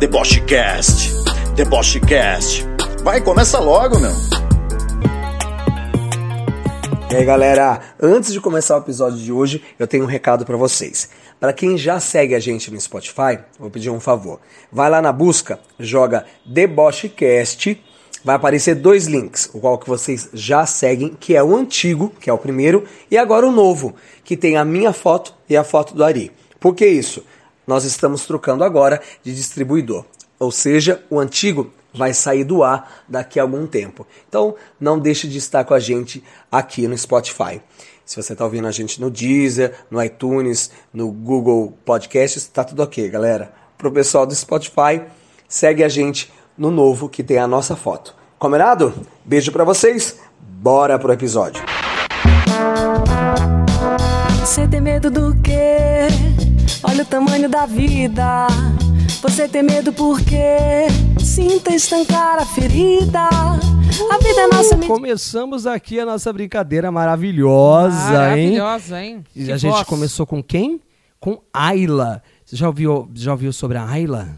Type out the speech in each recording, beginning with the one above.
Debochecast, Debochecast. Vai, começa logo, meu. E aí, galera, antes de começar o episódio de hoje, eu tenho um recado para vocês. Para quem já segue a gente no Spotify, vou pedir um favor. Vai lá na busca, joga Debochecast, vai aparecer dois links, o qual que vocês já seguem, que é o antigo, que é o primeiro, e agora o novo, que tem a minha foto e a foto do Ari. Por que isso? Nós estamos trocando agora de distribuidor. Ou seja, o antigo vai sair do ar daqui a algum tempo. Então, não deixe de estar com a gente aqui no Spotify. Se você está ouvindo a gente no Deezer, no iTunes, no Google Podcasts, está tudo ok, galera. Para o pessoal do Spotify, segue a gente no novo que tem a nossa foto. Combinado? Beijo para vocês. Bora pro episódio. Você tem medo do quê? Olha o tamanho da vida. Você tem medo porque sinta estancar a ferida. A vida é nossa mentira. Começamos aqui a nossa brincadeira maravilhosa, hein? Maravilhosa, hein? E Que a gente voz. começou com quem? Com Ayla. Você já ouviu, já ouviu sobre a Ayla?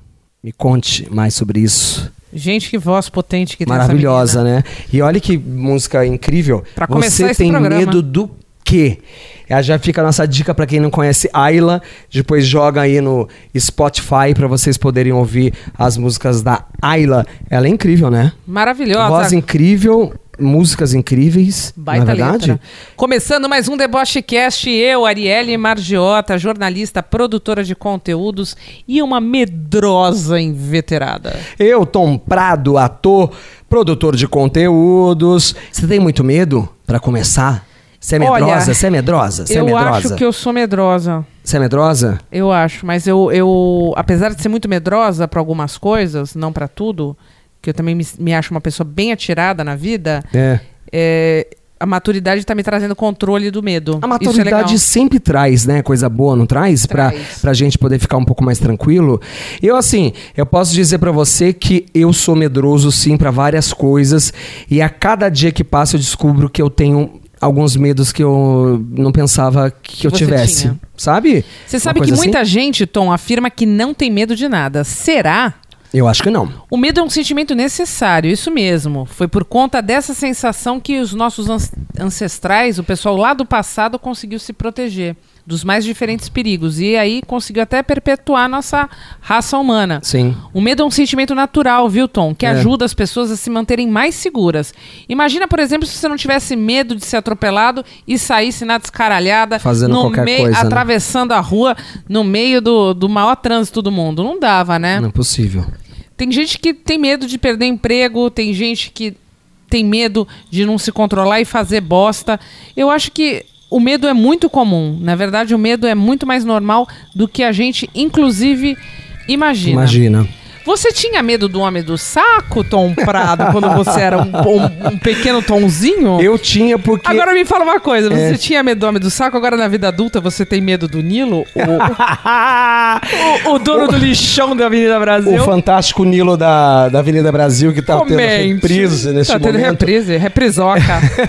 Me conte mais sobre isso. Gente, que voz potente que tem Maravilhosa, né? E olha que música incrível. Pra começar Você esse tem programa. medo do quê? Aí já fica a nossa dica pra quem não conhece Ayla. Depois joga aí no Spotify pra vocês poderem ouvir as músicas da Ayla. Ela é incrível, né? Maravilhosa. Voz incrível, músicas incríveis. Baita na verdade? letra. Começando mais um Debochecast, eu, Arielle Margiota, jornalista, produtora de conteúdos e uma medrosa inveterada. Eu, Tom Prado, ator, produtor de conteúdos. Você tem muito medo pra começar? Você é Olha, medrosa? Você é medrosa? Você é eu medrosa? acho que eu sou medrosa. Você é medrosa? Eu acho, mas eu, eu apesar de ser muito medrosa pra algumas coisas, não pra tudo, que eu também me, me acho uma pessoa bem atirada na vida, É. é, a maturidade tá me trazendo controle do medo. A é maturidade legal. sempre traz, né? Coisa boa, não traz? Traz. pra gente poder ficar um pouco mais tranquilo. Eu, assim, eu posso dizer pra você que eu sou medroso, sim, pra várias coisas. E a cada dia que passa eu descubro que eu tenho alguns medos que eu não pensava que eu você tivesse. tinha. Sabe? Você sabe que assim? muita gente, Tom, afirma que não tem medo de nada. Será? Eu acho que não. O medo é um sentimento necessário, isso mesmo. Foi por conta dessa sensação que os nossos ancestrais, o pessoal lá do passado, conseguiu se proteger dos mais diferentes perigos. E aí conseguiu até perpetuar a nossa raça humana. Sim. O medo é um sentimento natural, viu, Tom? Que É. ajuda as pessoas a se manterem mais seguras. Imagina, por exemplo, se você não tivesse medo de ser atropelado e saísse na descaralhada, Fazendo no qualquer meio, coisa, né? atravessando a rua no meio do, do maior trânsito do mundo. Não dava, né? Não é possível. Tem gente que tem medo de perder emprego, tem gente que tem medo de não se controlar e fazer bosta. Eu acho que o medo é muito comum. Na verdade, o medo é muito mais normal do que a gente, inclusive, imagina. Imagina. Você tinha medo do homem do saco, Tom Prado, quando você era um, um- um pequeno Tomzinho? Eu tinha porque. Agora me fala uma coisa, você É. tinha medo do homem do saco, agora na vida adulta você tem medo do Nilo? O, o, o dono do lixão da Avenida Brasil? O fantástico Nilo da, da Avenida Brasil que tá tendo Comente. reprise nesse tá tendo momento. reprise, reprisoca.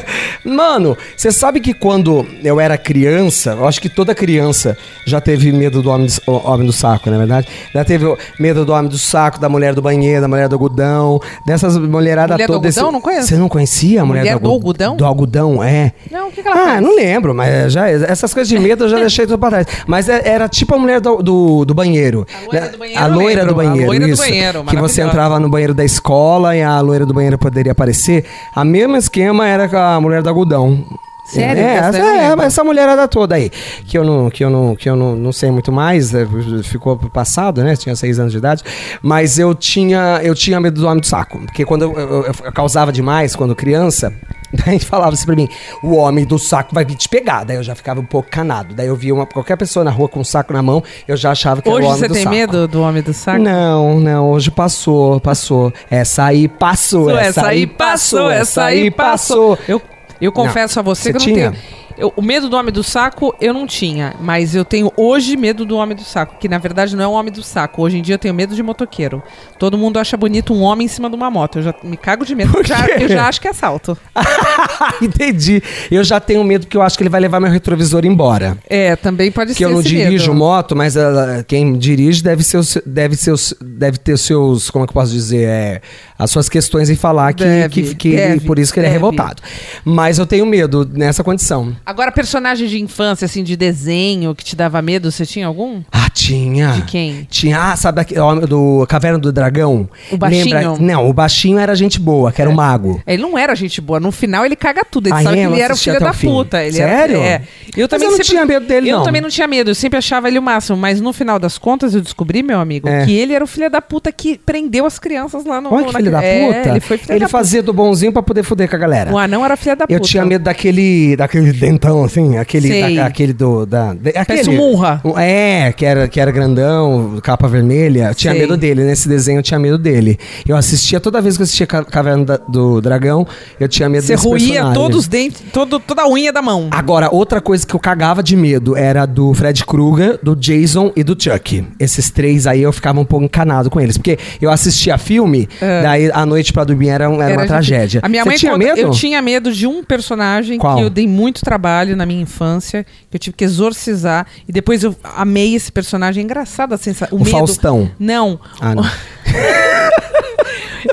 Mano, você sabe que quando eu era criança, eu acho que toda criança já teve medo do homem do, o- homem do saco, não é verdade? Já teve o medo do homem do saco, da mulher do banheiro, da mulher do algodão, dessas mulheradas Mulher do todas. algodão? Não conheço. Você não conhecia a mulher, Mulher do, do algodão? Do algodão, é. Não, o que, que ela Ah, faz? não lembro, mas já, essas coisas de medo eu já deixei tudo pra trás. Mas é- era tipo a mulher do, do, do banheiro. A loira né? do banheiro A loira do a banheiro, loira do isso. banheiro, que você entrava no banheiro da escola e a loira do banheiro poderia aparecer. A mesma esquema era com a mulher do algodão. Sério? É, Essa essa, é, lembro. essa mulherada toda aí. Que eu não, que eu não, que eu não, não sei muito mais, é, ficou pro passado, né? Tinha seis anos de idade. Mas eu tinha, eu tinha medo do homem do saco. Porque quando eu, eu- eu- causava demais quando criança, daí falava assim pra mim: o homem do saco vai vir te pegar. Daí eu já ficava um pouco canado. Daí eu via uma, qualquer pessoa na rua com um saco na mão, eu já achava que Hoje era o homem você do tem saco. medo do homem do saco? Não, não, hoje passou, passou. Essa aí passou, essa aí passou, essa aí passou. Eu, eu confesso a você, Você que eu não tinha? tenho. Eu- o medo do homem do saco eu não tinha, mas eu tenho hoje medo do homem do saco, que na verdade não é um homem do saco. Hoje em dia eu tenho medo de motoqueiro. Todo mundo acha bonito um homem em cima de uma moto. Eu já me cago de medo, Por já- eu já acho que é assalto. Entendi. Eu já tenho medo porque eu acho que ele vai levar meu retrovisor embora. É, também pode Que ser eu não dirijo medo. moto, mas ah, quem dirige deve, ser, deve, ser, deve ter seus. Como é que eu posso dizer? É, as suas questões em falar que, Deve, que, que ele- deve, por isso que ele é revoltado. Mas eu tenho medo nessa condição. Agora, personagem de infância, assim, de desenho que te dava medo, você tinha algum? Ah, tinha. De quem? Tinha, ah, sabe aquele homem do Caverna do Dragão? O baixinho? Lembra? Não, o baixinho era gente boa, que era o mago. Ele não era gente boa. No final ele caga tudo. Ele Ah, sabe é? que Eu ele era o filho da fim. puta. Ele Sério? Era, é. Eu Mas também eu não sempre- tinha medo dele, Eu não. também não tinha medo. Eu sempre achava ele o máximo. Mas no final das contas eu descobri, meu amigo, É. que ele era o filho da puta que prendeu as crianças lá no. Olha que na- filho da É, puta. ele foi filho ele da fazia do bonzinho pra poder foder com a galera. puta. O anão era filho da puta. Eu tinha medo daquele, daquele dentão, assim, aquele, da- aquele do, da, de- aquele, Munra. Um- É, que era, que era grandão, capa vermelha. Eu tinha Sei. medo dele, nesse desenho eu tinha medo dele. Eu assistia, toda vez que eu assistia Ca- Caverna da- do Dragão, eu tinha medo Você ruía todos os dentes, todo, toda a unha da mão. Agora, outra coisa que eu cagava de medo era do Fred Krueger, do Jason e do Chuck. Esses três aí eu ficava um pouco encanado com eles. Porque eu assistia filme, daí a noite pra dormir era, era Era uma de- tragédia. A minha Você mãe tinha conta- medo? Eu tinha medo de um personagem Qual? que eu dei muito trabalho na minha infância, que eu tive que exorcizar. E depois eu amei esse personagem. É engraçado a sensação. O Faustão. Não. Ah, não.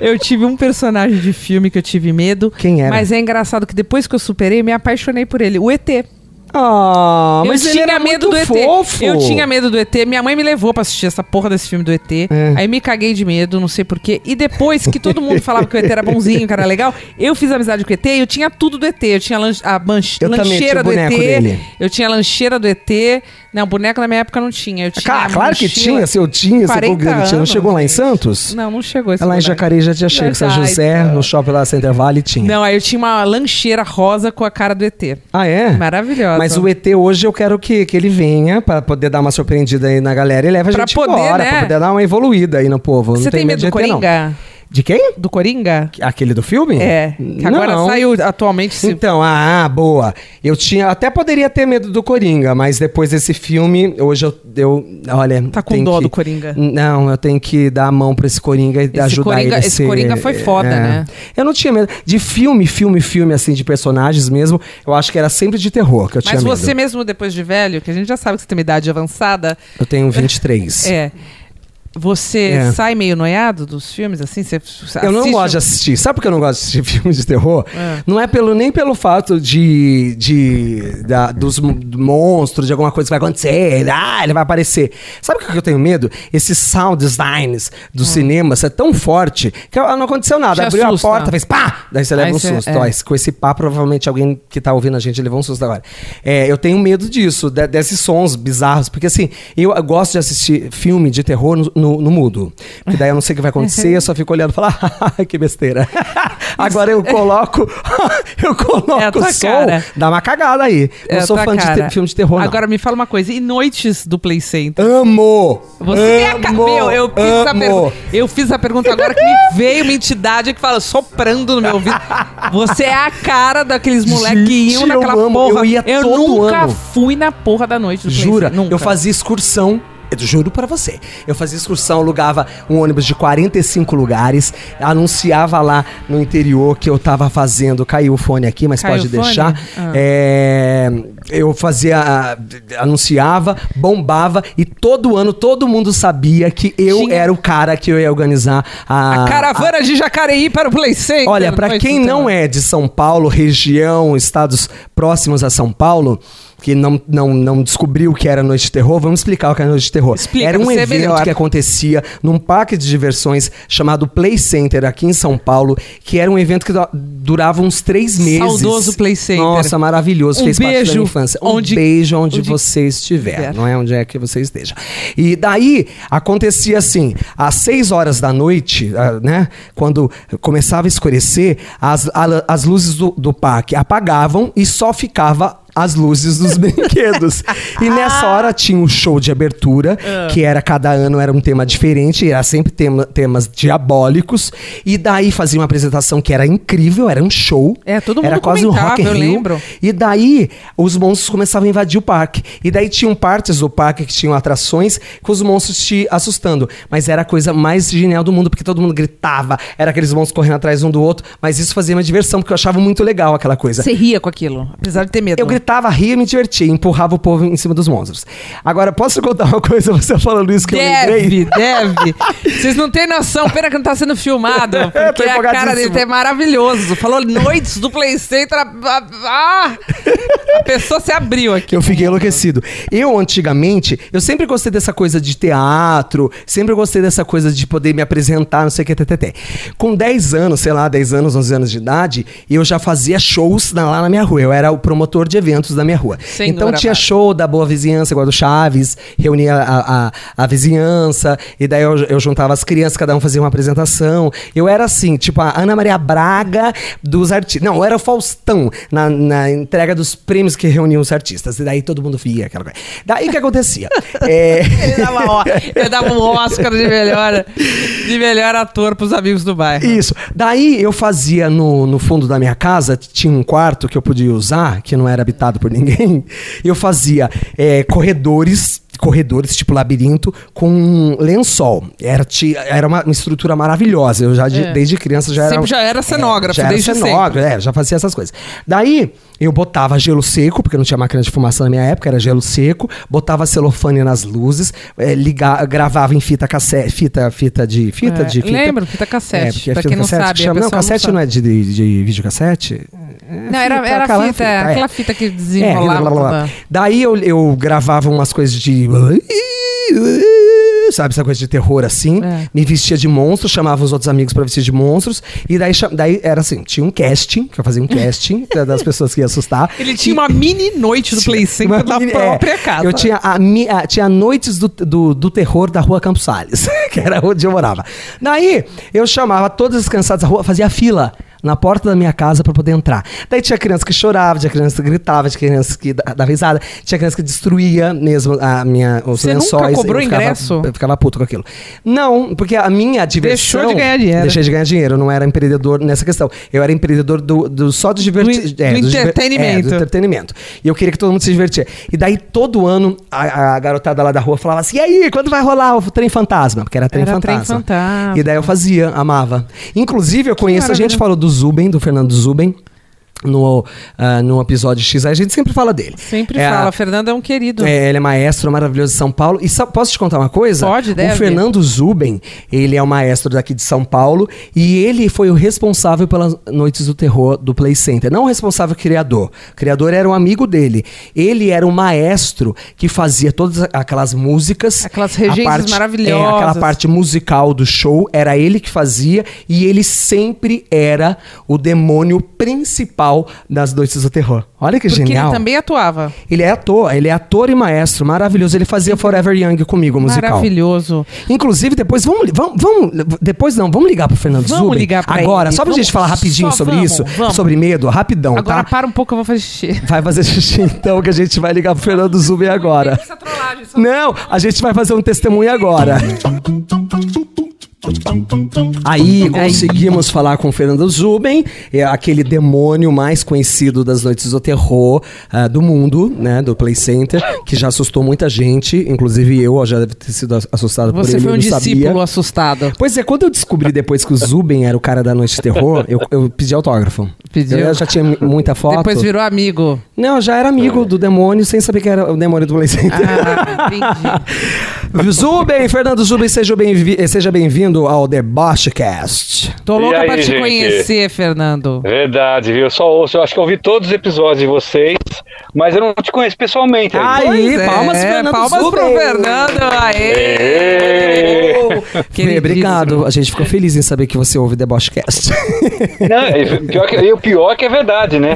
Eu tive um personagem de filme que eu tive medo. Quem era? Mas é engraçado que depois que eu superei, me apaixonei por ele. O ET. Ah, eu mas ele tinha era medo muito do ET. fofo. Eu tinha medo do ET. Minha mãe me levou pra assistir essa porra desse filme do ET. É. Aí me caguei de medo, não sei porquê. E depois que todo mundo falava que o ET era bonzinho, que era legal, eu fiz amizade com o ET e eu tinha tudo do ET. Eu tinha lan- a Eu lancheira do ET. dele. Eu tinha a lancheira do ET. Não, boneco na minha época não tinha. Eu tinha claro que tinha, se eu tinha, se 40 eu tinha. Não anos, chegou lá em. Santos? Não, não chegou esse lá em. Jacareí já tinha chego. São José, não. no shopping lá Center Valley tinha. Não, aí eu tinha uma lancheira rosa com a cara do ET. Ah, é? Maravilhosa. Mas o ET hoje eu quero que, que ele venha pra poder dar uma surpreendida aí na galera e leve a Pra gente poder, embora, né? pra poder dar uma evoluída aí no povo. Você não tem medo de do ET, não. De quem? Do Coringa? Aquele do filme? É. Que agora Não. saiu atualmente. se- Então, ah, boa. Eu tinha, até poderia ter medo do Coringa, mas depois desse filme, hoje eu, eu olha, Tá com dó que- do Coringa. Não, eu tenho que dar a mão pra esse Coringa e Esse ajudar Coringa- ele a esse ser- Coringa foi foda, é. né? Eu não tinha medo de filme, filme, filme assim de personagens mesmo. Eu acho que era sempre de terror que eu tinha Mas medo. você mesmo, depois de velho, que a gente já sabe que você tem uma idade avançada, Eu tenho 23. é. Você É. sai meio noiado dos filmes, assim? Você Eu não gosto de assistir. Sabe por que eu não gosto de assistir filmes de terror? É. Não é pelo, nem pelo fato de, de da- dos monstros, de alguma coisa que vai acontecer. Ah, ele vai aparecer. Sabe o que eu tenho medo? Esses sound designs do cinema é tão forte que não aconteceu nada. Hum. Te Abriu assusta. a porta, fez pá! Daí você leva Aí um você- susto. é. Ó, com esse pá, provavelmente alguém que tá ouvindo a gente levou um susto agora. É, eu tenho medo disso, de- desses sons bizarros. Porque assim, eu gosto de assistir filme de terror no, no- no mudo. Porque daí eu não sei o que vai acontecer, eu só fico olhando e falo, "Ah, que besteira. Agora eu coloco, eu coloco É a o som, cara. dá uma cagada aí. É não a sou fã de cara. te- filme de terror, não. Agora me fala uma coisa. E noites do Play Center? Amo! Você é a ca... amo, Meu, eu fiz, amo. pergunta, eu fiz a pergunta agora que me veio uma entidade que fala soprando no meu ouvido. Você é a cara daqueles moleques que iam naquela eu amo, porra. eu ia todo nunca ano. fui na porra da noite do Play Jura? Center. Nunca. Eu fazia excursão. Eu juro pra você. Eu fazia excursão, alugava um ônibus de 45 lugares, anunciava lá no interior que eu tava fazendo. Caiu o fone aqui, mas Caiu pode deixar. Ah. É, eu fazia. Anunciava, bombava e todo ano todo mundo sabia que eu era o cara que eu ia organizar a. A caravana de Jacareí para o Play Center. Olha, pra Noite quem não é de São Paulo, região, estados próximos a São Paulo, que não, não, não descobriu o que era Noite de Terror, vamos explicar o que era Noite de Terror. Explica, era um é evento melhor. que acontecia num parque de diversões chamado Play Center aqui em São Paulo, que era um evento que du- durava uns três meses. Saudoso Play Center. Nossa, maravilhoso. Um Fez parte da beijo minha infância. Um onde- beijo onde, onde você estiver, estiver. não é onde é que você esteja. E daí acontecia assim, às seis horas da noite, ah, né? Quando começava a escurecer, as, as luzes do, do parque apagavam e só ficava as luzes dos brinquedos. E nessa hora tinha um show de abertura, que era cada ano era um tema diferente, era sempre tema- temas diabólicos. E daí fazia uma apresentação que era incrível, era um show. É, todo era mundo quase um Rock eu Rio. lembro. E daí os monstros começavam a invadir o parque. E daí tinham partes do parque que tinham atrações com os monstros te assustando. Mas era a coisa mais genial do mundo, porque todo mundo gritava, era aqueles monstros correndo atrás um do outro. Mas isso fazia uma diversão, porque eu achava muito legal aquela coisa. Você ria com aquilo, apesar de ter medo. Eu gritava, ria me divertia, empurrava o povo em cima dos monstros. Agora, posso contar uma coisa, você falando isso que eu lembrei? Deve, deve. Vocês não têm noção, pena que não tá sendo filmado. Tô Porque a cara dele é maravilhoso. Falou noites do Play Center. ah, ah, a pessoa se abriu aqui. Eu fiquei enlouquecido. Eu, antigamente, eu sempre gostei dessa coisa de teatro, sempre gostei dessa coisa de poder me apresentar, não sei o que, ttt. Com 10 anos, sei lá, 10 anos, 11 anos de idade, eu já fazia shows lá na minha rua. Eu era o promotor de eventos da minha rua. Sem então tinha show da Boa Vizinhança, igual do Chaves, reunia a, a, a vizinhança, e daí eu, eu juntava as crianças, cada um fazia uma apresentação. Eu era assim, tipo a Ana Maria Braga dos artistas. Não, eu era o Faustão na, na entrega dos prêmios que reuniam os artistas. E daí todo mundo via aquela coisa. Daí o que acontecia? É, Ele dava, ó, ele dava um Oscar de melhor, de melhor ator pros amigos do bairro. Isso. Daí eu fazia no, no fundo da minha casa, tinha um quarto que eu podia usar, que não era habitado por ninguém. Eu fazia é, corredores. Corredores, tipo labirinto, com lençol. Era, era uma, uma estrutura maravilhosa. Eu já, de- É. desde criança, já era. Sempre já era cenógrafo, já era desde cenógrafo, é, já fazia essas coisas. Daí, eu botava gelo seco, porque não tinha máquina de fumaça na minha época, era gelo seco, botava celofane nas luzes, é, liga- gravava em fita cassete, fita, fita de. Fita É, de fita. lembro, fita cassete. É, porque é pra fita quem não cassete sabe, que chama. Não, cassete sabe. não, é de, de, de videocassete? Não, era, era aquela fita, é. aquela fita que É, desenrolava. blá, blá, blá. Daí eu, eu gravava umas coisas de. Sabe, essa coisa de terror assim. É. Me vestia de monstro, chamava os outros amigos pra vestir de monstros. E daí, daí era assim: tinha um casting, que eu fazia um casting da- das pessoas que ia assustar. Ele tinha uma mini noite do Play Center da mini- própria é, casa. Eu tinha, a, a- tinha noites do, do, do terror da rua Campos Salles, que era onde eu morava. Daí eu chamava todas as criançadas da rua, fazia fila na porta da minha casa pra poder entrar. Daí tinha criança que chorava, tinha criança que gritava, tinha criança que da- dava risada, tinha criança que destruía mesmo a minha, os Você nunca lençóis. cobrou eu ficava- ingresso? Eu ficava puto com aquilo. Não, porque a minha diversão... Deixou de ganhar dinheiro. Deixei de ganhar dinheiro, eu não era empreendedor nessa questão. Eu era empreendedor do, do só do divertir... Do in- do entretenimento. É, do entretenimento. E eu queria que todo mundo se divertia. E daí, todo ano, a, a garotada lá da rua falava assim: e aí, quando vai rolar o trem fantasma? Porque era trem Era fantasma. trem fantasma. E daí eu fazia, amava. Inclusive, eu conheço, a gente falou do Zuben, do Fernando Zuben. No, ah, no episódio X, a gente sempre fala dele. Sempre É, fala, Fernando é um querido. é, ele é maestro maravilhoso de São Paulo. E sa- posso te contar uma coisa? Pode, deve. O Fernando Zuben, ele é o maestro daqui de São Paulo e ele foi o responsável pelas Noites do Terror do Play Center. Não o responsável criador. O criador era um amigo dele. Ele era o maestro que fazia todas aquelas músicas. Aquelas regências parte- maravilhosas. É, aquela parte musical do show, era ele que fazia e ele sempre era o demônio principal das Noites do Terror. Olha que Porque genial. ele também atuava. Ele é ator, ele é ator e maestro, maravilhoso. Ele fazia Forever Young comigo, o musical. Maravilhoso. Inclusive, depois vamos, vamos, vamos- depois não, vamos ligar pro Fernando Vamos Zuben. ligar pra Agora, ele. só pra Vamos- gente falar rapidinho só sobre vamos, isso, vamos. sobre medo, rapidão, Agora tá? para um pouco, eu vou fazer xixi. Vai fazer xixi então, que a gente vai ligar pro Fernando Zuben agora. Essa trollagem, só- Não, a gente vai fazer um testemunho agora. Aí conseguimos falar com o Fernando Zuben, é aquele demônio mais conhecido das noites do terror ah, do mundo, né, do Play Center, que já assustou muita gente, inclusive eu, ó, já deve ter sido assustado por Você ele, foi um discípulo sabia. assustado. Pois é, quando eu descobri depois que o Zuben era o cara da noite de terror, eu, eu pedi autógrafo. Pediu? Eu já tinha muita foto. Depois virou amigo. Não, eu já era amigo do demônio sem saber que era o demônio do Play Center. Ah, entendi. Zuben, Fernando Zuben, seja bem-vi- seja bem-vindo ao Debochecast. Tô E louca aí, pra te gente? conhecer, Fernando. Verdade, viu? Eu só ouço, eu acho que eu ouvi todos os episódios de vocês, mas eu não te conheço pessoalmente. Aí, Pois é, palmas pro Fernando palmas Zuben. pro Fernando. Aê! Ê! Fê, Queridíssimo. obrigado. A gente ficou feliz em saber que você ouve Debochecast. Não, e pior que, e o pior que é verdade, né?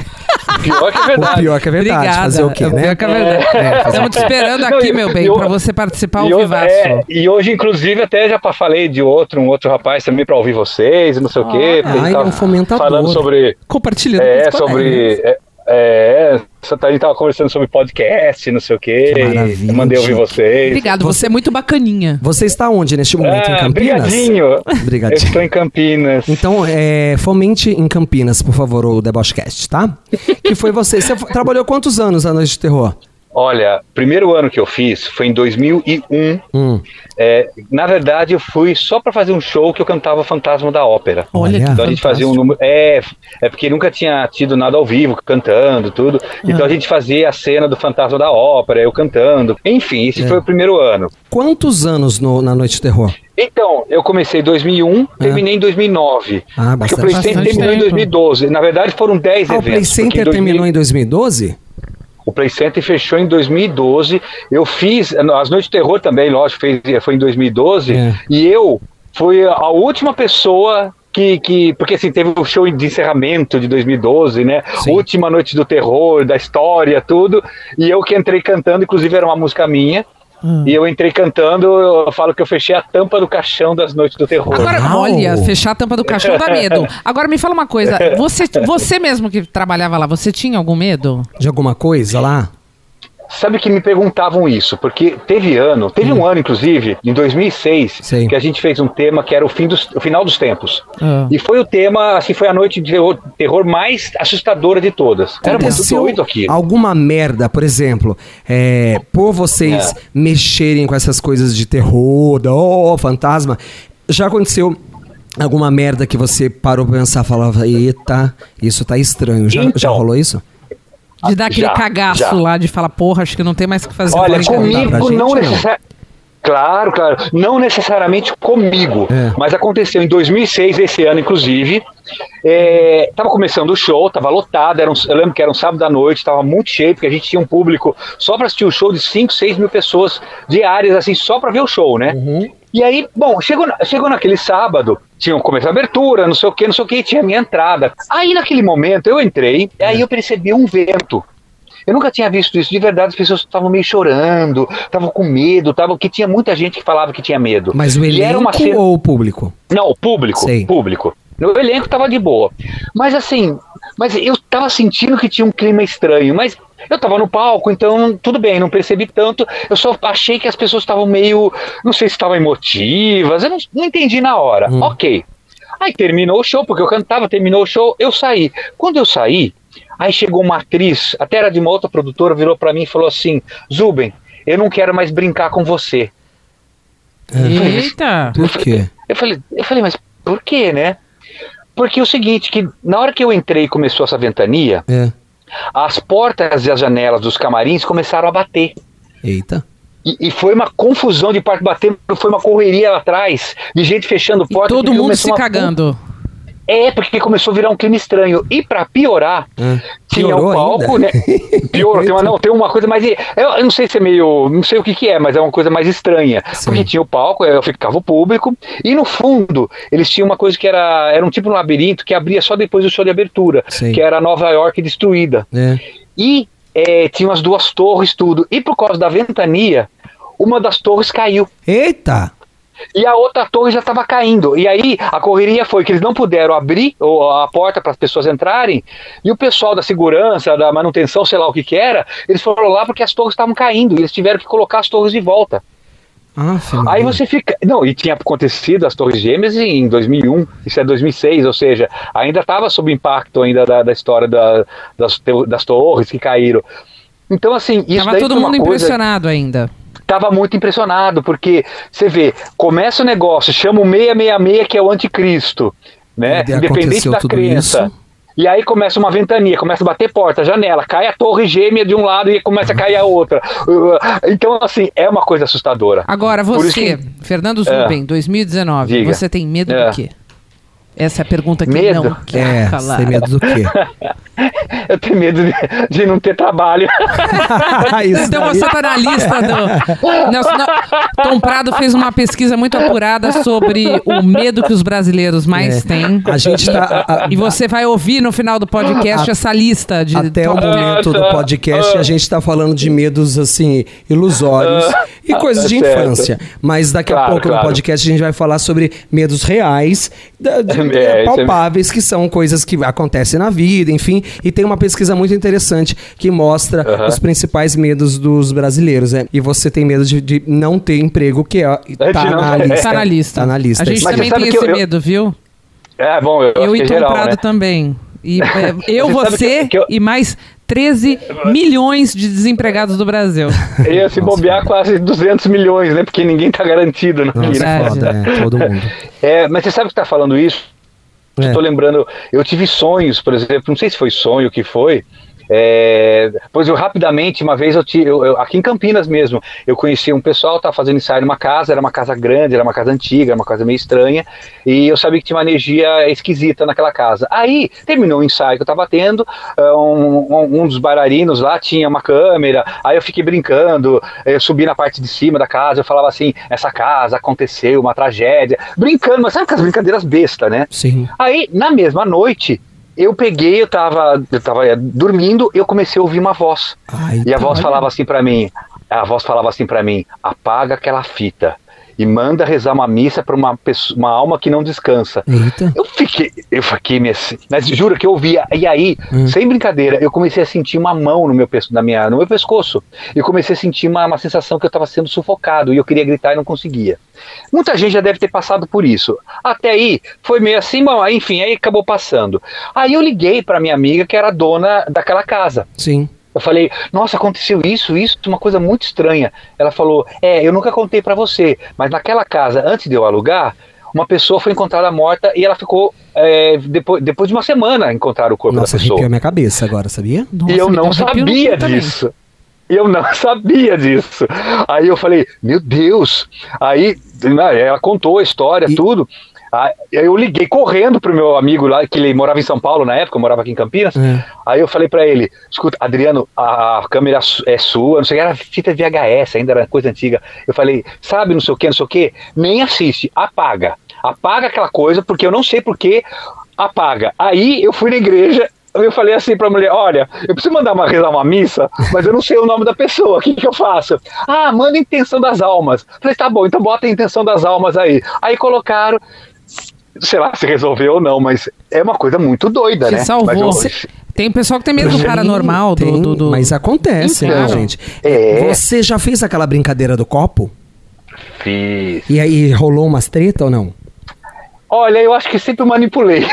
O pior que é o verdade. pior que é verdade. Obrigada. Fazer o quê, É né? pior que é verdade. Estamos te esperando Não, aqui, e- meu bem, pra você participar ao vivaço. é, e hoje, inclusive, até já falei de outro, um outro rapaz também pra ouvir vocês, não sei o quê. Ah, ele é tava um fomentador. Falando sobre. Compartilhando É, sobre. É, a gente tava conversando sobre podcast, não sei o quê. Que maravilha, Eu mandei ouvir vocês. Obrigado, você é muito bacaninha. Você está onde neste momento? em Ah, Campinas? brigadinho. Eu Brigadinho. estou em Campinas. Então, é, fomente em Campinas, por favor, o Debochcast, tá? Que foi você. Você trabalhou quantos anos na Noite de Terror? Olha, primeiro ano que eu fiz foi em 2001. Hum. É, na verdade, eu fui só para fazer um show que eu cantava Fantasma da Ópera. Olha, Então a gente fazia um número. É, é porque nunca tinha tido nada ao vivo, cantando, tudo. Então a gente fazia a cena do Fantasma da Ópera, eu cantando. Enfim, esse É. foi o primeiro ano. Quantos anos no- na Noite de Terror? Então, eu comecei em 2001, terminei em 2009. Ah, Porque o bastante. Play Center Bastante terminou em tempo. 2012. Na verdade, foram 10 Ah, o eventos. Play porque Center em 2000 terminou em 2012? O Play Center fechou em 2012. Eu fiz. As Noites de Terror também, lógico, fez, foi em 2012. É. E eu fui a última pessoa. Que, que, porque assim, teve o show de encerramento de 2012, né? Sim. Última noite do terror, da história, tudo. E eu que entrei cantando, inclusive era uma música minha. E eu entrei cantando, eu falo que eu fechei a tampa do caixão das noites do terror. Agora, Uau. olha, fechar a tampa do caixão dá medo. Agora me fala uma coisa, você, você mesmo que trabalhava lá, você tinha algum medo? De alguma coisa lá? Sabe que me perguntavam isso, porque teve ano, teve um ano inclusive, em 2006, Sei. que a gente fez um tema que era o, fim dos, o final dos tempos. Ah. E foi o tema, assim, foi a noite de terror, mais assustadora de todas. Era muito Aconteceu doido aquilo. alguma merda, por exemplo, é, por vocês É. mexerem com essas coisas de terror, da oh, fantasma, já aconteceu alguma merda que você parou pra pensar, falava, eita, isso tá estranho. Já, Então. já rolou isso? De dar aquele Já, cagaço já. lá, de falar, porra, acho que não tem mais o que fazer. Olha, comigo não não? necessariamente. Claro, claro. Não necessariamente comigo, É. mas aconteceu em 2006, esse ano, inclusive. É, tava começando o show, tava lotado. Era um, eu lembro que era um sábado à noite, tava muito cheio, porque a gente tinha um público só para assistir o show de 5, 6 mil pessoas diárias, assim, só para ver o show, né? E aí, bom, chegou, chegou naquele sábado, tinha começo de abertura, não sei o que, não sei o que, tinha a minha entrada. Aí naquele momento eu entrei, e aí eu percebi um vento. Eu nunca tinha visto isso. De verdade, as pessoas estavam meio chorando, estavam com medo, estavam que tinha muita gente que falava que tinha medo. Mas o era elenco cena- ou o público? Não, o público, Sei. público. O elenco tava de boa. Mas assim, mas eu tava sentindo que tinha um clima estranho, mas eu tava no palco, então tudo bem, não percebi tanto. Eu só achei que as pessoas estavam meio, não sei se estavam emotivas, eu não, não entendi na hora. Hum. OK. Aí terminou o show, porque eu cantava, terminou o show, eu saí. Quando eu saí, aí chegou uma atriz, até era de uma outra produtora, virou pra mim e falou assim: "Zuben, eu não quero mais brincar com você". Eita! Por quê? Eu falei, eu falei, mas por quê, né? Porque é o seguinte, que na hora que eu entrei e começou essa ventania, É. as portas e as janelas dos camarins começaram a bater. Eita. E, e foi uma confusão de parte batendo, foi uma correria lá atrás, de gente fechando E porta. todo porque mundo se cagando. É, porque começou a virar um clima estranho. E pra piorar, É. tinha um palco, ainda? né? Piorou, tem uma, não, tem uma coisa mais. Eu, eu não sei se é meio. Não sei o que, que é, mas é uma coisa mais estranha. Sim. Porque tinha o palco, eu ficava o público, e no fundo, eles tinham uma coisa que era. Era um tipo de labirinto que abria só depois do show de abertura, Sim. que era Nova York destruída. É. E é, tinha as duas torres, tudo. E por causa da ventania, uma das torres caiu. Eita! E a outra torre já estava caindo. E aí a correria foi que eles não puderam abrir a porta para as pessoas entrarem. E o pessoal da segurança, da manutenção, sei lá o que que era, eles foram lá porque as torres estavam caindo. E eles tiveram que colocar as torres de volta. Ah. Aí você fica. Não, e tinha acontecido as Torres Gêmeas em 2001, isso é 2006, ou seja, ainda estava sob impacto ainda da, da história da- das, das torres que caíram. Então, assim, isso Tava daí todo foi uma mundo coisa impressionado ainda. Tava muito impressionado, porque você vê, começa o negócio, chama o 666 que é o anticristo, né? Independente da crença. isso. E aí começa uma ventania, começa a bater porta, janela, cai a torre gêmea de um lado e começa a cair a outra. Uh, Então, assim, é uma coisa assustadora. Agora, você, que- Fernando Zuben, 2019, Diga. você tem medo É. do quê? Essa é a pergunta que Medo? não quer É, calar. tem medo do quê? Eu tenho medo de, de não ter trabalho. Isso Então você tá na lista do. Nelson, não, Tom Prado fez uma pesquisa muito apurada sobre o medo que os brasileiros mais É. têm. A gente tá. a- a- E você vai ouvir no final do podcast A- essa lista de. Até o momento do podcast, a gente tá falando de medos, assim, ilusórios. E coisas de certo. infância. Mas daqui a Claro, pouco no claro. podcast a gente vai falar sobre medos reais, da- de- É, isso é- palpáveis, que são coisas que acontecem na vida, enfim. E tem uma pesquisa muito interessante que mostra Aham. os principais medos dos brasileiros. Né? E você tem medo de, de não ter emprego, que é, de tá, não na lista, Tá na lista. Tá na lista. A gente Mas também tem esse eu- eu- medo, viu? É, bom, eu, Eu, acho que e é Tom geral, Prado né? também. E, é, eu, Você sabe você que- que eu- e mais 13 milhões de desempregados do Brasil. Ia se bobear quase 200 milhões, né? Porque ninguém tá garantido aqui, Nossa, né? é é, todo mundo. É, mas você sabe que tá falando isso? É. Eu tô lembrando, eu tive sonhos, por exemplo, não sei se foi sonho o que foi. É, pois eu rapidamente, uma vez eu, tive, eu, eu- aqui em Campinas mesmo, eu conheci um pessoal, tava fazendo ensaio numa casa, era uma casa grande, era uma casa antiga, era uma casa meio estranha, e eu sabia que tinha uma energia esquisita naquela casa. Aí, terminou o ensaio que eu tava tendo, ah, um, um- um dos bailarinos lá tinha uma câmera, aí eu fiquei brincando, eu subi na parte de cima da casa, eu falava assim, essa casa aconteceu uma tragédia, brincando, mas sabe aquelas brincadeiras besta, né? Sim. Aí, na mesma noite, eu peguei, eu tava, eu tava eh, dormindo, eu comecei a ouvir uma voz. Ai, E a voz falava assim pra mim, a voz falava assim para mim, apaga aquela fita e manda rezar uma missa para uma pessoa, uma alma que não descansa. Eita. Eu fiquei, eu fiquei, me assim, mas juro que eu ouvia. E aí, Hum. sem brincadeira, eu comecei a sentir uma mão no meu, na minha, no meu pescoço. E comecei a sentir uma, uma sensação que eu estava sendo sufocado e eu queria gritar e não conseguia. Muita gente já deve ter passado por isso. Até aí, foi meio assim, bom, enfim, aí acabou passando. Aí eu liguei para minha amiga que era dona daquela casa. Sim. Eu falei, nossa, aconteceu isso, isso, uma coisa muito estranha. Ela falou, é, eu nunca contei pra você, mas naquela casa, antes de eu alugar, uma pessoa foi encontrada morta e ela ficou, é, depois, depois de uma semana, encontraram o corpo Nossa, da pessoa. arrepiou a minha cabeça agora, sabia? Nossa, E eu não sabia cu também. disso. Eu não sabia disso. Aí eu falei, meu Deus. Aí né, ela contou a história, E- tudo. Eu liguei correndo pro meu amigo lá, que ele morava em São Paulo na época, eu morava aqui em Campinas. É. Aí eu falei pra ele, escuta, Adriano, a, a câmera su- é sua, não sei, era fita VHS, ainda era coisa antiga. Eu falei, sabe, não sei o que, não sei o que, nem assiste, apaga. Apaga aquela coisa, porque eu não sei por que apaga. Aí eu fui na igreja, eu falei assim pra mulher, olha, eu preciso mandar uma, rezar uma missa, mas eu não sei o nome da pessoa, o que, que eu faço? Ah, manda a intenção das almas. Falei, tá bom, então bota a intenção das almas aí. Aí colocaram, sei lá se resolveu ou não, mas é uma coisa muito doida, né? salvou. Mas Tem pessoal que tem medo do paranormal, do, tem, do, do- Mas acontece, né, Então, gente? é. Você já fez aquela brincadeira do copo? Fiz. E aí rolou umas treta ou não? Olha, eu acho que sempre manipulei.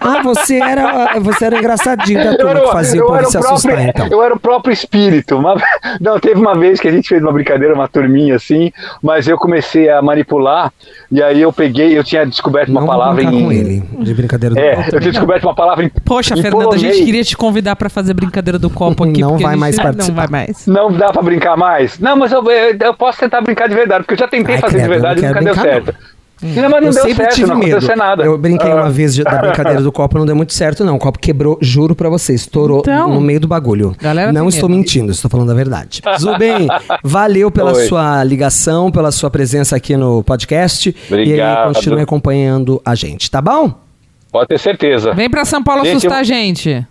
Ah, você era, você era engraçadinho da turma que fazia o povo se o assustar, próprio, então. eu era o próprio espírito. Uma- não, teve uma vez que a gente fez uma brincadeira, uma turminha assim, mas eu comecei a manipular e aí eu peguei, eu tinha descoberto uma Não palavra em. com ele, de brincadeira do É, copo. eu tinha descoberto uma palavra em. Poxa, em Fernanda, a gente polonês. queria te convidar pra fazer brincadeira do copo aqui. Não vai mais Não participar. vai mais. Não dá pra brincar mais? Não, mas eu, eu, eu posso tentar brincar de verdade, porque eu já tentei Ai, fazer credo, de verdade e eu não nunca deu certo. Não, mas não eu deu sempre certo, tive não medo. aconteceu nada. Eu brinquei Ah. uma vez de- da brincadeira do copo, não deu muito certo, não. O copo quebrou, juro pra você, estourou Então, no meio do bagulho. galera não estou medo. mentindo, estou falando a verdade. Zubem, valeu pela Oi. sua ligação, pela sua presença aqui no podcast. E aí, Obrigado. continue acompanhando a gente, tá bom? Pode ter certeza. Vem pra São Paulo Gente, assustar eu- a gente.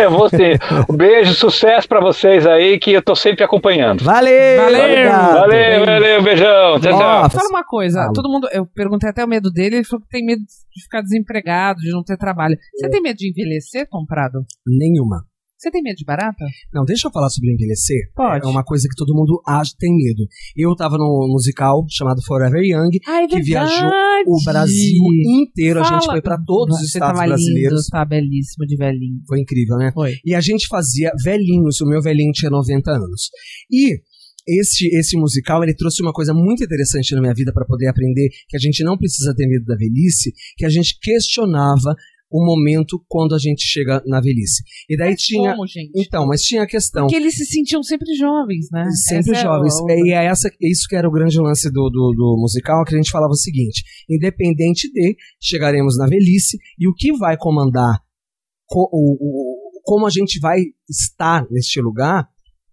Eu vou ter. Um beijo, sucesso pra vocês aí, que eu tô sempre acompanhando. Valeu! Valeu! Valeu, valeu, beijão. Tchau, tchau. Nossa. Fala uma coisa, Fala. todo mundo, eu perguntei até o medo dele, ele falou que tem medo de ficar desempregado, de não ter trabalho. Você tem medo de envelhecer, comprado? Nenhuma. Você tem medo de barata? Não, deixa eu falar sobre envelhecer. Pode. É uma coisa que todo mundo acha, tem medo. Eu tava num musical chamado Forever Young, Ah, é que viajou o Brasil inteiro. A gente Fala. foi pra todos os Você estados tava brasileiros. lindo, tá belíssimo de velhinho. Foi incrível, né? Foi. E a gente fazia velhinhos. O meu velhinho tinha 90 anos. E esse, esse musical, ele trouxe uma coisa muito interessante na minha vida para poder aprender que a gente não precisa ter medo da velhice, que a gente questionava o momento quando a gente chega na velhice. E daí tinha... Como, gente? Então, mas tinha a questão... Porque eles se sentiam sempre jovens, né? Sempre Essa é jovens. o- E é essa, isso que era o grande lance do, do, do musical, que a gente falava o seguinte: independente de, chegaremos na velhice, e o que vai comandar co- o, o- como a gente vai estar neste lugar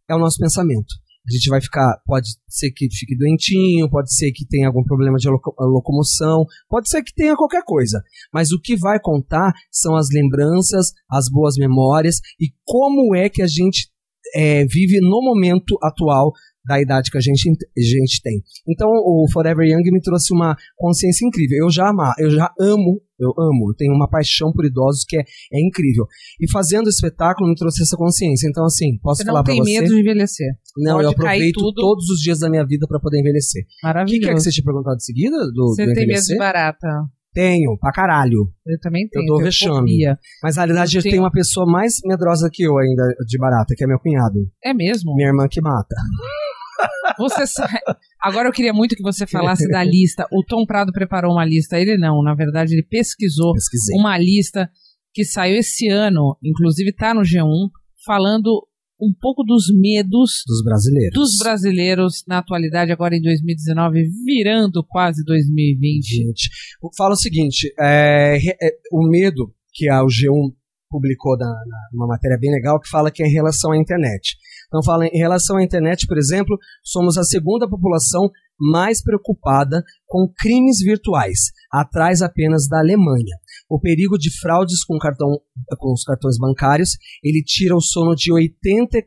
é o nosso pensamento. A gente vai ficar, pode ser que fique doentinho, pode ser que tenha algum problema de loco- locomoção, pode ser que tenha qualquer coisa. Mas o que vai contar são as lembranças, as boas memórias e como é que a gente é, vive no momento atual da idade que a gente, a gente tem. Então, o Forever Young me trouxe uma consciência incrível. Eu já eu já amo, eu amo, eu tenho uma paixão por idosos que é, é incrível. E fazendo o espetáculo me trouxe essa consciência. Então, assim, posso Você falar não pra tem você? medo de envelhecer. Não, Pode eu aproveito todos os dias da minha vida pra poder envelhecer. O que, Maravilhoso. que é que você tinha perguntado de seguida? Do, Você do tem medo de barata? Tenho, pra caralho. Eu também tenho. dou tenho vexame. Mas na realidade Eu eu tenho- tenho uma pessoa mais medrosa que eu ainda de barata, que é meu cunhado. É mesmo? Minha irmã que mata. Você sa- Agora eu queria muito que você falasse da lista. O Tom Prado preparou uma lista. Ele não, na verdade, ele pesquisou Pesquisei. uma lista que saiu esse ano, inclusive tá no G1, falando um pouco dos medos Dos brasileiros. dos brasileiros na atualidade, agora em 2019, virando quase 2020. Gente, fala o seguinte: é, é, o medo que a G1 publicou na, na- numa matéria bem legal que fala que é em relação à internet. Então fala em relação à internet, por exemplo, somos a segunda população mais preocupada com crimes virtuais, atrás apenas da Alemanha. O perigo de fraudes com, cartão, com os cartões bancários, ele tira o sono de 84%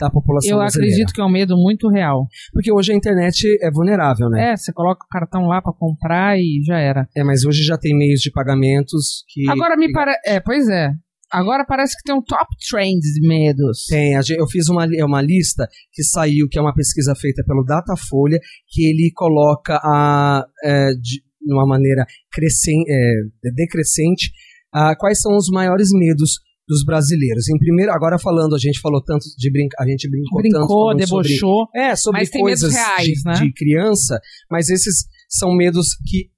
da população Eu brasileira. acredito que é um medo muito real. Porque hoje a internet é vulnerável, né? É, você coloca o cartão lá pra comprar e já era. É, mas hoje já tem meios de pagamentos que. Agora me parece. É, pois é. Agora parece que tem um top trends de medos. Tem, a eu fiz uma, li- uma lista que saiu, que é uma pesquisa feita pelo Datafolha, que ele coloca a, é, de uma maneira crescen, é, decrescente ah, quais são os maiores medos dos brasileiros. Em primeiro, agora falando, a gente falou tanto de brincar, a gente brincou, tanto Brincou, falando sobre debochou. É, sobre Mas tem medos coisas reais, de, né? de criança, mas esses são medos que,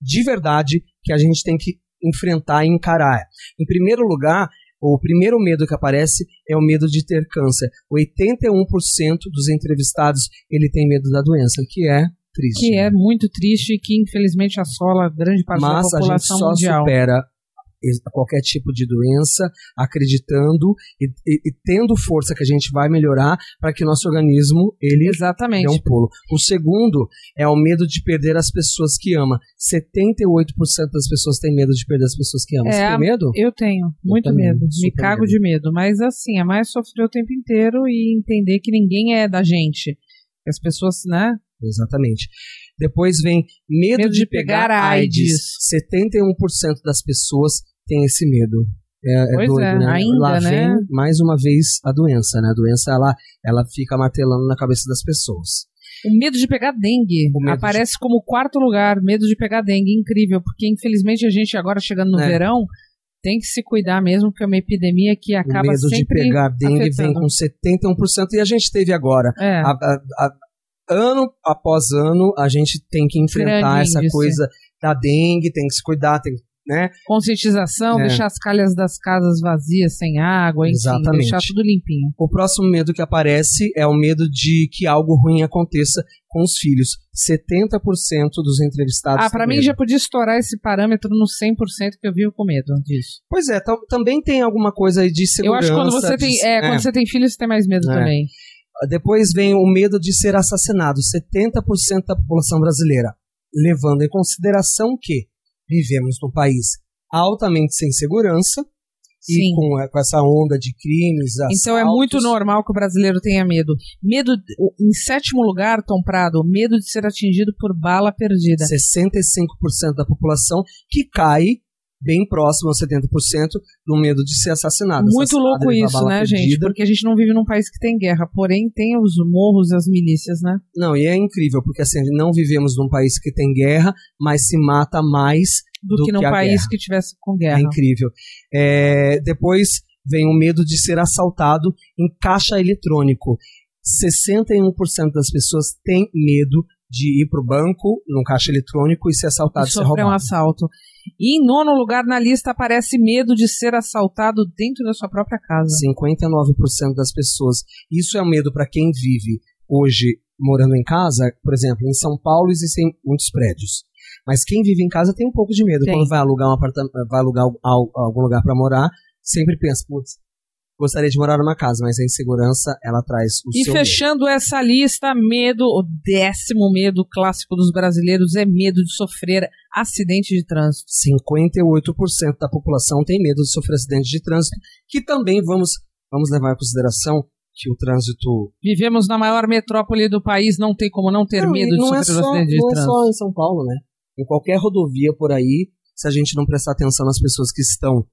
de verdade, que a gente tem que enfrentar e encarar. Em primeiro lugar, o primeiro medo que aparece é o medo de ter câncer. 81% dos entrevistados ele tem medo da doença, que é triste. Que é né? muito triste e que infelizmente assola grande parte Mas da a gente população só mundial. supera qualquer tipo de doença, acreditando e, e- e tendo força que a gente vai melhorar para que nosso organismo ele Exatamente. dê um pulo. O segundo é o medo de perder as pessoas que ama. 78% das pessoas têm medo de perder as pessoas que amam. Você É, tem medo? Eu tenho muito também, medo. Me cago medo. de medo. Mas assim, é mais sofrer o tempo inteiro e entender que ninguém é da gente. As pessoas, né? Exatamente. Depois vem medo, Medo de, de pegar, pegar AIDS. 71% das pessoas têm esse medo. É, é doido, é, né? ainda, Lá né? vem mais uma vez a doença, né? A doença ela, ela fica martelando na cabeça das pessoas. O medo de pegar dengue aparece como quarto lugar. Medo de pegar dengue. Incrível. Porque infelizmente a gente agora chegando no É. verão tem que se cuidar mesmo, porque é uma epidemia que acaba o medo de sempre pegar dengue vem afetando. com 71% e a gente teve agora. É. A- a- a- ano após ano, a gente tem que enfrentar Grande essa índice. coisa da dengue, tem que se cuidar, tem, né? Conscientização, É. deixar as calhas das casas vazias, sem água, enfim, Exatamente. deixar tudo limpinho. O próximo medo que aparece é o medo de que algo ruim aconteça com os filhos. 70% dos entrevistados Ah, pra têm mim medo. já podia estourar esse parâmetro no 100% que eu vivo com medo disso. Pois é, tam- também tem alguma coisa aí de Eu segurança. acho que quando você tem, de- é, quando você tem filho, você tem mais medo É. também. Depois vem o medo de ser assassinado, 70% da população brasileira, levando em consideração que vivemos num país altamente sem segurança Sim. e com, com essa onda de crimes, Então é muito assaltos. normal que o brasileiro tenha medo. Medo, em sétimo lugar, Tom Prado, medo de ser atingido por bala perdida. 65% da população que cai bem próximo a 70% do medo de ser assassinado. Muito louco isso, né, perdida. gente? Porque a gente não vive num país que tem guerra, porém tem os morros e as milícias, né? Não, e é incrível, porque assim, não vivemos num país que tem guerra, mas se mata mais Do, Do que num que país guerra. que tivesse com É guerra. incrível. É, depois vem o medo de ser assaltado em caixa eletrônico. 61% das pessoas têm medo de ir para o banco, num caixa eletrônico, e ser assaltado e ser sofrer um roubado. assalto. E em nono lugar na lista aparece medo de ser assaltado dentro da sua própria casa. 59% das pessoas. Isso é um medo para quem vive hoje morando em casa. Por exemplo, em São Paulo existem muitos prédios. Mas quem vive em casa tem um pouco de medo. Quando vai alugar um apartamento, vai alugar al- algum lugar para morar, sempre pensa, putz, gostaria de morar numa casa, mas a insegurança ela traz o E seu fechando essa lista, medo, o décimo medo clássico dos brasileiros é medo de sofrer acidente de trânsito. 58% da população tem medo de sofrer acidente de trânsito, que também vamos, vamos levar em consideração que o trânsito. Vivemos na maior metrópole do país, não tem como não ter Não, medo e de não é sofrer um só, acidente de não é trânsito. só em São Paulo, né? Em qualquer rodovia por aí, se a gente não prestar atenção nas pessoas que estão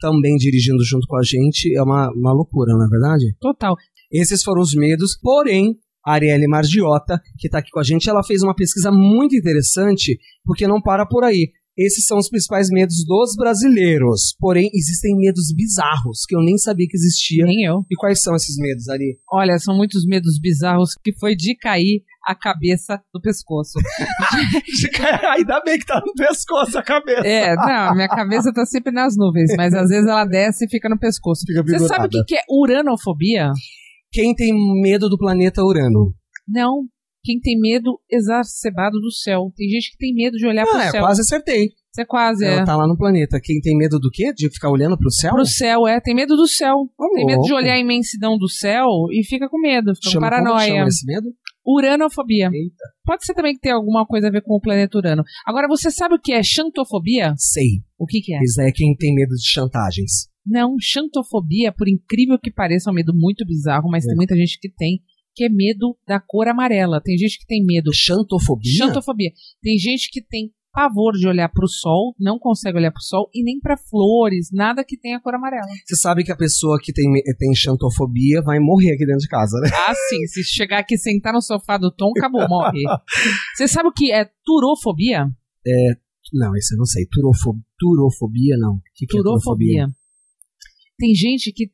também dirigindo junto com a gente, é uma, uma loucura, não é verdade? Total. Esses foram os medos, porém, a Arielle Margiota, que está aqui com a gente, ela fez uma pesquisa muito interessante, porque não para por aí. Esses são os principais medos dos brasileiros. Porém, existem medos bizarros que eu nem sabia que existia. Nem eu. E quais são esses medos, Ari? Olha, são muitos medos bizarros que foi de cair a cabeça do pescoço. Ainda bem que tá no pescoço a cabeça. É, não, minha cabeça tá sempre nas nuvens, mas às vezes ela desce e fica no pescoço. Fica Você sabe o que, que é uranofobia? Quem tem medo do planeta Urano? Não. Quem tem medo exacerbado do céu. Tem gente que tem medo de olhar pro Ah, é, céu. quase acertei. Você quase é. Ela tá lá no planeta. Quem tem medo do quê? De ficar olhando pro céu? Pro céu, é. Tem medo do céu. Ô, Tem medo de olhar a imensidão do céu e fica com medo, fica com Chama, como paranoia. chama esse medo? Uranofobia. Eita. Pode ser também que tenha alguma coisa a ver com o planeta Urano. Agora, você sabe o que é xantofobia? Sei. O que, que é? Isso é quem tem medo de chantagens. Não, xantofobia, por incrível que pareça, é um medo muito bizarro, mas É. tem muita gente que tem, que é medo da cor amarela. Tem gente que tem medo. Chantofobia? Xantofobia. Tem gente que tem pavor de olhar pro sol, não consegue olhar pro sol, e nem pra flores, nada que tenha cor amarela. Você sabe que a pessoa que tem, tem xantofobia vai morrer aqui dentro de casa, né? Ah, sim, se chegar aqui e sentar no sofá do Tom, acabou, morre. Você sabe o que é turofobia? Não, isso eu não sei. Turofo... Turofobia, não. O que, que é turofobia? Turofobia. Tem gente que.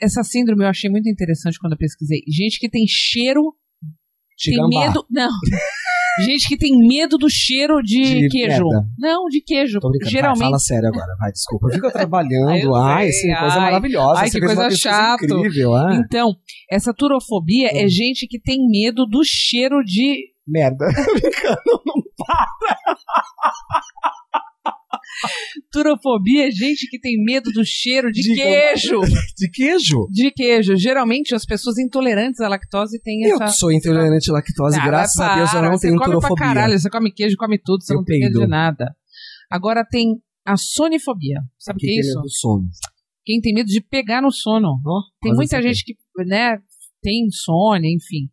Essa síndrome eu achei muito interessante quando eu pesquisei. Gente que tem cheiro tem Chigambá. medo. Não. Gente que tem medo do cheiro de, De queijo. merda. Não, de queijo. Brincando. Vai, Geralmente. fala sério agora, vai, desculpa. Fica trabalhando. Ai, ai, sei, sim, coisa ai. maravilhosa. Ai, que coisa chato. incrível, ah. Então, essa turofobia é gente que tem medo do cheiro de. Merda. Turofobia é gente que tem medo do cheiro de, De queijo. De queijo? De queijo. Geralmente as pessoas intolerantes à lactose têm Eu essa. sou intolerante à lactose, Ah, graças vai a Deus eu para, não tenho come turofobia. Pra caralho, você come queijo, come tudo, você Eu não tem medo de nada. Agora tem a sonifobia. Sabe o que, é isso? do sono. Quem tem medo de pegar no sono. tem quase muita acertei. gente que, né, tem insônia, enfim.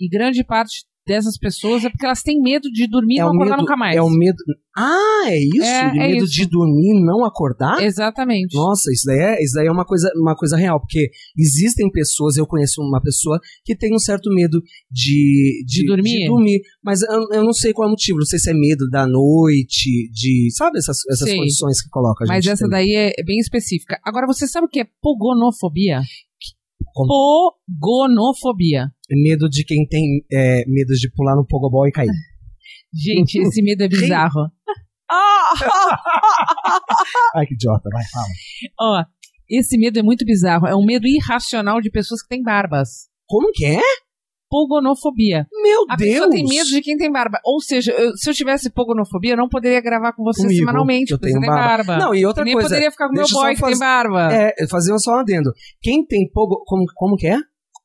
E grande parte dessas pessoas é porque elas têm medo de dormir e não acordar nunca mais. É o medo. Ah, é isso? É, de é medo isso. de dormir e não acordar? Exatamente. Nossa, isso daí, é, isso daí é uma coisa, uma coisa real, porque existem pessoas, eu conheço uma pessoa que tem um certo medo de, De dormir? dormir, mas eu, eu não sei qual é o motivo, não sei se é medo da noite, de, sabe essas, essas Sei. condições que coloca a gente. Mas essa tem. daí é bem específica. Agora, você sabe o que é pogonofobia? Como? Pogonofobia. Medo de quem tem é, medo de pular no pogobol e cair. Gente, esse medo é bizarro. Ai, que idiota, vai, fala. Ó, esse medo é muito bizarro. É um medo irracional de pessoas que têm barbas. Como que é? Pogonofobia. Meu A Deus! pessoa tem medo de quem tem barba. Ou seja, eu- se eu tivesse pogonofobia, eu não poderia gravar com você Comigo, semanalmente, eu porque tenho você tem barba. barba. Não, e outra E nem coisa, poderia ficar com meu boy que tem barba. É, fazer só um adendo. Quem tem pogo... Como, como que é?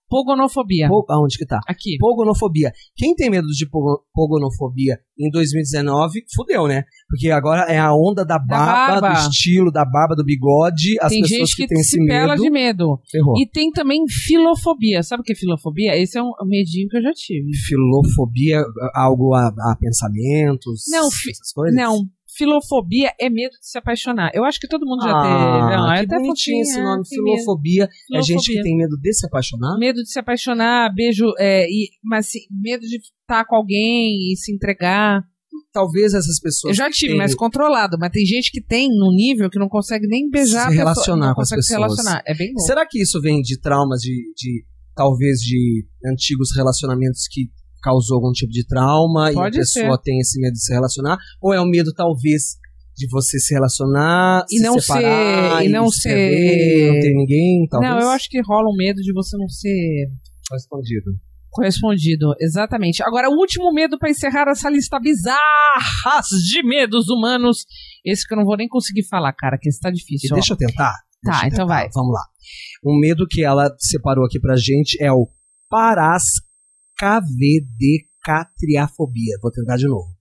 Pogonofobia. Po- aonde que tá? Aqui. Pogonofobia. Quem tem medo de pogo- pogonofobia em 2019, fudeu, né? Porque agora é a onda da barba, barba. do estilo, da barba, do bigode. As tem pessoas gente que, que, têm esse medo. de medo. Ferrou. E tem também filofobia. Sabe o que é filofobia? Esse é um medinho que eu já tive. Filofobia, algo a, a pensamentos. Não, essas coisas? Não, filofobia é medo de se apaixonar. Eu acho que todo mundo já ah, teve. Não, é até bonitinho esse é, nome. tem medo. Filofobia. É gente Filofobia. que tem medo de se apaixonar? Medo de se apaixonar, beijo, é, e, mas assim, medo de estar com alguém e se entregar. Talvez essas pessoas. Eu já tive, têm- mas controlado. Mas tem gente que tem num nível que não consegue nem beijar Se pessoa, relacionar não com as consegue se pessoas. relacionar. É bem bom. Será que isso vem de traumas, de, de talvez de antigos relacionamentos que causou algum tipo de trauma Pode e a pessoa tem esse medo de se relacionar? Ou é o medo, talvez, de você se relacionar E se não separar, ser- e não se ser- não ter ninguém, talvez? Não, eu acho que rola um medo de você não ser Respondido. correspondido. Exatamente. Agora, o último medo para encerrar essa lista bizarras de medos humanos. Esse que eu não vou nem conseguir falar, cara, que esse tá difícil. deixa eu tentar. Tá, Deixa eu então tentar. vai. Vamos lá. Um medo que ela separou aqui pra gente é o parascavedecatriafobia. Vou tentar de novo.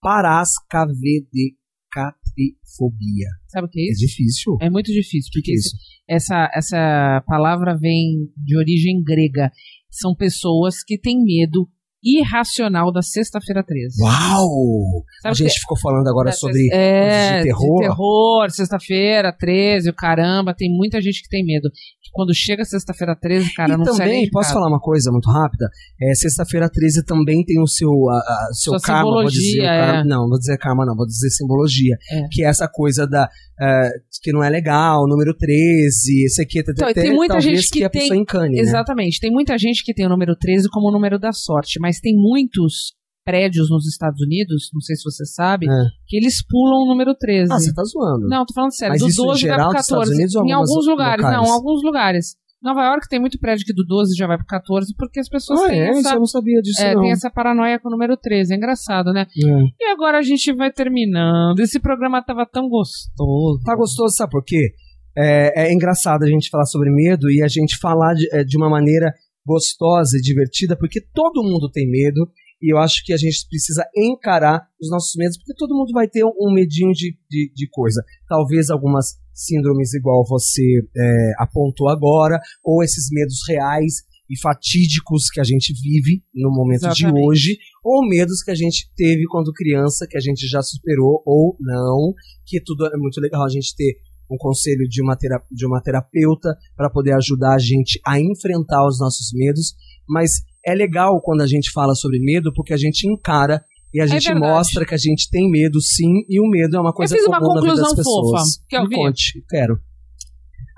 Parascavedecatrifobia. Sabe o que é É isso? difícil. É muito difícil. O que, que é isso? essa, essa palavra vem de origem grega. São pessoas que têm medo irracional da sexta-feira 13. Uau! Sabe a gente que- ficou falando agora sobre é, de terror. de terror, sexta-feira 13, o caramba, tem muita gente que tem medo. Que quando chega sexta-feira 13, cara, e não sai nem também, de posso falar uma coisa muito rápida? É, Sexta-feira 13 também tem o seu, a, a- seu Sua karma, vou dizer. simbologia, karma- é. Não, vou dizer karma não, vou dizer simbologia. É. Que é essa coisa da é, que não é legal, número 13, esse aqui, Então, e até, tem muita talvez gente que a tem- pessoa encane, né? Exatamente. Tem muita gente que tem o número 13 como o número da sorte, mas tem muitos prédios nos Estados Unidos, não sei se você sabe, É. que eles pulam o número 13. Ah, você tá zoando. Não, tô falando sério. Mas do isso em 12 geral vai pro dos Estados 14. Unidos em alguns lugares, locais? não, alguns lugares. Nova York tem muito prédio que do 12 já vai pro 14, porque as pessoas Ah, têm, é? Essa, eu não sabia disso, é, não. têm essa paranoia com o número 13. É engraçado, né? É. E agora a gente vai terminando. Esse programa tava tão gostoso. Tá gostoso, sabe por quê? É, é engraçado a gente falar sobre medo e a gente falar de, é, de uma maneira gostosa e divertida, porque todo mundo tem medo e eu acho que a gente precisa encarar os nossos medos, porque todo mundo vai ter um, um medinho de, de, de coisa. Talvez algumas síndromes igual você é, apontou agora, ou esses medos reais e fatídicos que a gente vive no momento de Exatamente. hoje, ou medos que a gente teve quando criança, que a gente já superou ou não, que tudo é muito legal a gente ter um conselho de uma, tera- de uma terapeuta para poder ajudar a gente a enfrentar os nossos medos, mas é legal quando a gente fala sobre medo porque a gente encara e a gente É mostra que a gente tem medo sim, e o medo é uma coisa uma comum na vida das conclusão pessoas. fofa. Quer Me ouvir? conte, quero.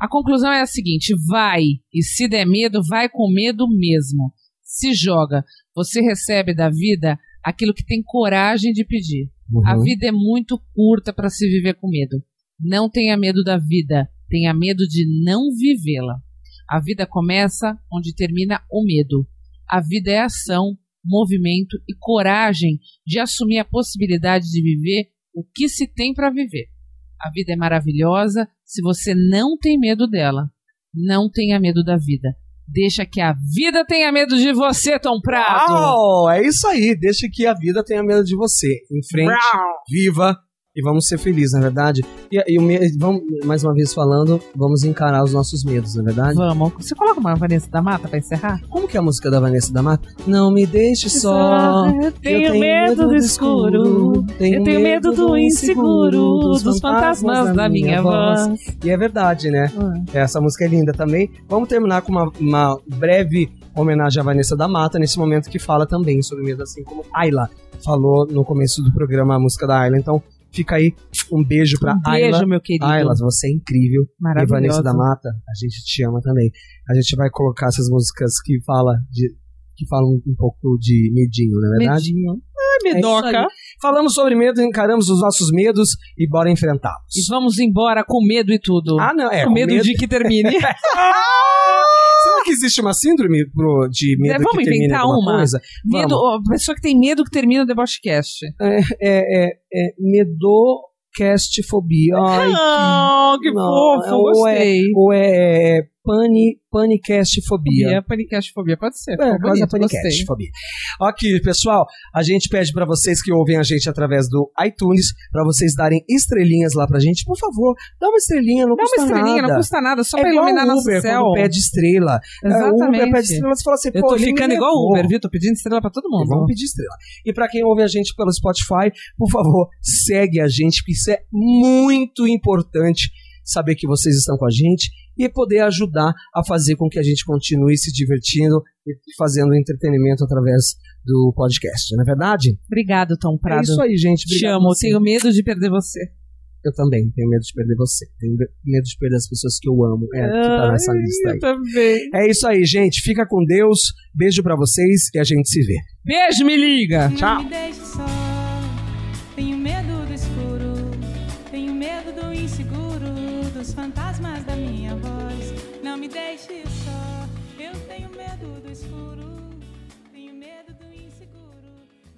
A conclusão é a seguinte: vai, e se der medo, vai com medo mesmo. Se joga. Você recebe da vida aquilo que tem coragem de pedir. A Uhum. vida é muito curta para se viver com medo. Não tenha medo da vida, tenha medo de não vivê-la. A vida começa onde termina o medo. A vida é ação, movimento e coragem de assumir a possibilidade de viver o que se tem para viver. A vida é maravilhosa se você não tem medo dela. Não tenha medo da vida. Deixa que a vida tenha medo de você, Tom Prato. Uau, é isso aí. Deixa que a vida tenha medo de você. Em frente, viva e vamos ser felizes, na verdade. E, e vamos, mais uma vez falando, vamos encarar os nossos medos, na verdade. Vamos. Você coloca uma Vanessa da Mata para encerrar? Como que é a música da Vanessa da Mata? Não me deixe só. Eu tenho, medo do escuro. Eu tenho medo do inseguro, dos fantasmas da minha voz. E é verdade, né? Ah. Essa música é linda também. Vamos terminar com uma, uma breve homenagem à Vanessa da Mata, nesse momento que fala também sobre medo, assim como Ayla falou no começo do programa, a música da Ayla. Então, fica aí um beijo pra Um beijo, Ayla. meu querido. Ayla, você é incrível. E Maravilhosa. Vanessa da Mata, a gente te ama também. A gente vai colocar essas músicas que fala de que falam um pouco de medinho, não é verdade? Medinho. Ai, É medoca. aí. Falamos sobre medo, encaramos os nossos medos e bora enfrentá-los. E vamos embora com medo e tudo. Ah, não, é. com medo, de que termine. Que existe uma síndrome pro, de medo É, vamos que termina inventar uma? coisa? medo, Vamos. a pessoa que tem medo que termina o debochecast. É, é, é medocastfobia. Ai, oh, que não, fofo, ou gostei. É, ou é pani, panicastfobia. Fobia, panicastfobia, pode ser. É, quase a panicastfobia. Ok, pessoal, a gente pede pra vocês que ouvem a gente através do iTunes, pra vocês darem estrelinhas lá pra gente. Por favor, dá uma estrelinha, não Dá uma custa estrelinha, nada. não custa nada, só é pra iluminar nosso céu. pede estrela. É, Exatamente. Uber pede estrela, você fala assim, Eu pô, tô ficando igual o Uber, viu? Tô pedindo estrela pra todo mundo. vamos pedir estrela. E pra quem ouve a gente pelo Spotify, por favor, segue a gente, porque isso é muito importante saber que vocês estão com a gente e poder ajudar a fazer com que a gente continue se divertindo e fazendo entretenimento através do podcast, não é verdade? Obrigado, Tom Prado. É isso aí, gente. Te Obrigado amo, a você. tenho medo de perder você. Eu também tenho medo de perder você. Tenho medo de perder as pessoas que eu amo. É, que tá nessa Ai, lista aí. Eu também. É isso aí, gente. Fica com Deus. Beijo pra vocês e a gente se vê. Beijo, me liga. Tchau.